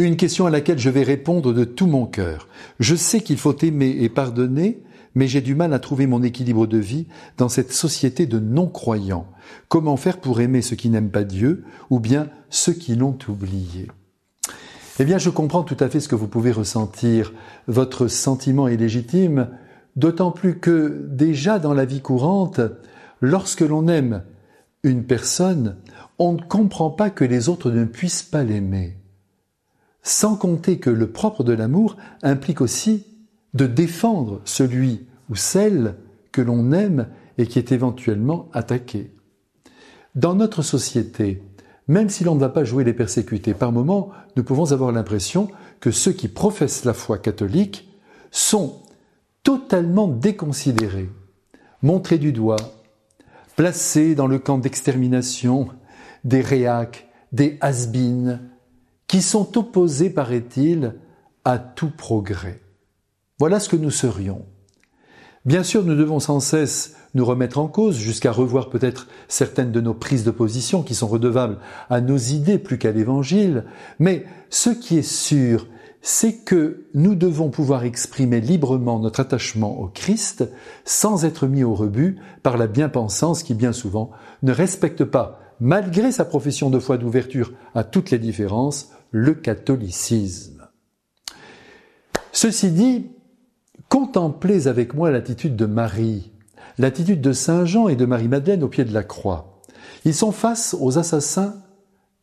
Une question à laquelle je vais répondre de tout mon cœur. Je sais qu'il faut aimer et pardonner, mais j'ai du mal à trouver mon équilibre de vie dans cette société de non-croyants. Comment faire pour aimer ceux qui n'aiment pas Dieu ou bien ceux qui l'ont oublié? Eh bien, je comprends tout à fait ce que vous pouvez ressentir. Votre sentiment est légitime, d'autant plus que déjà dans la vie courante, lorsque l'on aime une personne, on ne comprend pas que les autres ne puissent pas l'aimer. Sans compter que le propre de l'amour implique aussi de défendre celui ou celle que l'on aime et qui est éventuellement attaqué. Dans notre société, même si l'on ne va pas jouer les persécutés, par moments, nous pouvons avoir l'impression que ceux qui professent la foi catholique sont totalement déconsidérés, montrés du doigt, placés dans le camp d'extermination des réacs, des has qui sont opposés, paraît-il, à tout progrès. Voilà ce que nous serions. Bien sûr, nous devons sans cesse nous remettre en cause, jusqu'à revoir peut-être certaines de nos prises de position qui sont redevables à nos idées plus qu'à l'Évangile, mais ce qui est sûr, c'est que nous devons pouvoir exprimer librement notre attachement au Christ sans être mis au rebut par la bien-pensance qui bien souvent ne respecte pas, malgré sa profession de foi d'ouverture à toutes les différences, le catholicisme. Ceci dit, Contemplez avec moi l'attitude de Marie, l'attitude de Saint Jean et de Marie-Madeleine au pied de la croix. Ils sont face aux assassins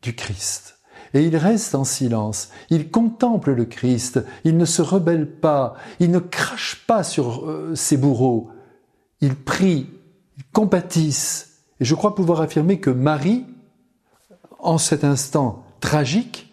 du Christ. Et ils restent en silence, ils contemplent le Christ, ils ne se rebellent pas, ils ne crachent pas sur euh, ses bourreaux, ils prient, ils compatissent. Et je crois pouvoir affirmer que Marie, en cet instant tragique,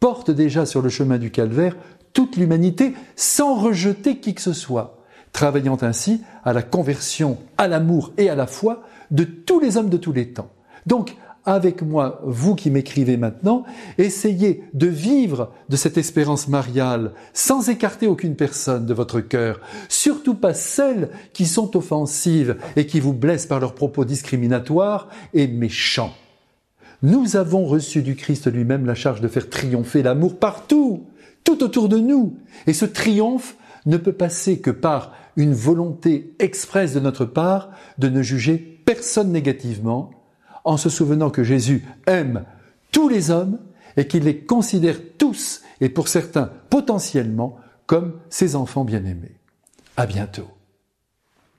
porte déjà sur le chemin du calvaire toute l'humanité sans rejeter qui que ce soit, travaillant ainsi à la conversion à l'amour et à la foi de tous les hommes de tous les temps. Donc, avec moi, vous qui m'écrivez maintenant, essayez de vivre de cette espérance mariale sans écarter aucune personne de votre cœur, surtout pas celles qui sont offensives et qui vous blessent par leurs propos discriminatoires et méchants. Nous avons reçu du Christ lui-même la charge de faire triompher l'amour partout, tout autour de nous. Et ce triomphe ne peut passer que par une volonté expresse de notre part de ne juger personne négativement, en se souvenant que Jésus aime tous les hommes et qu'il les considère tous, et pour certains potentiellement, comme ses enfants bien-aimés. À bientôt.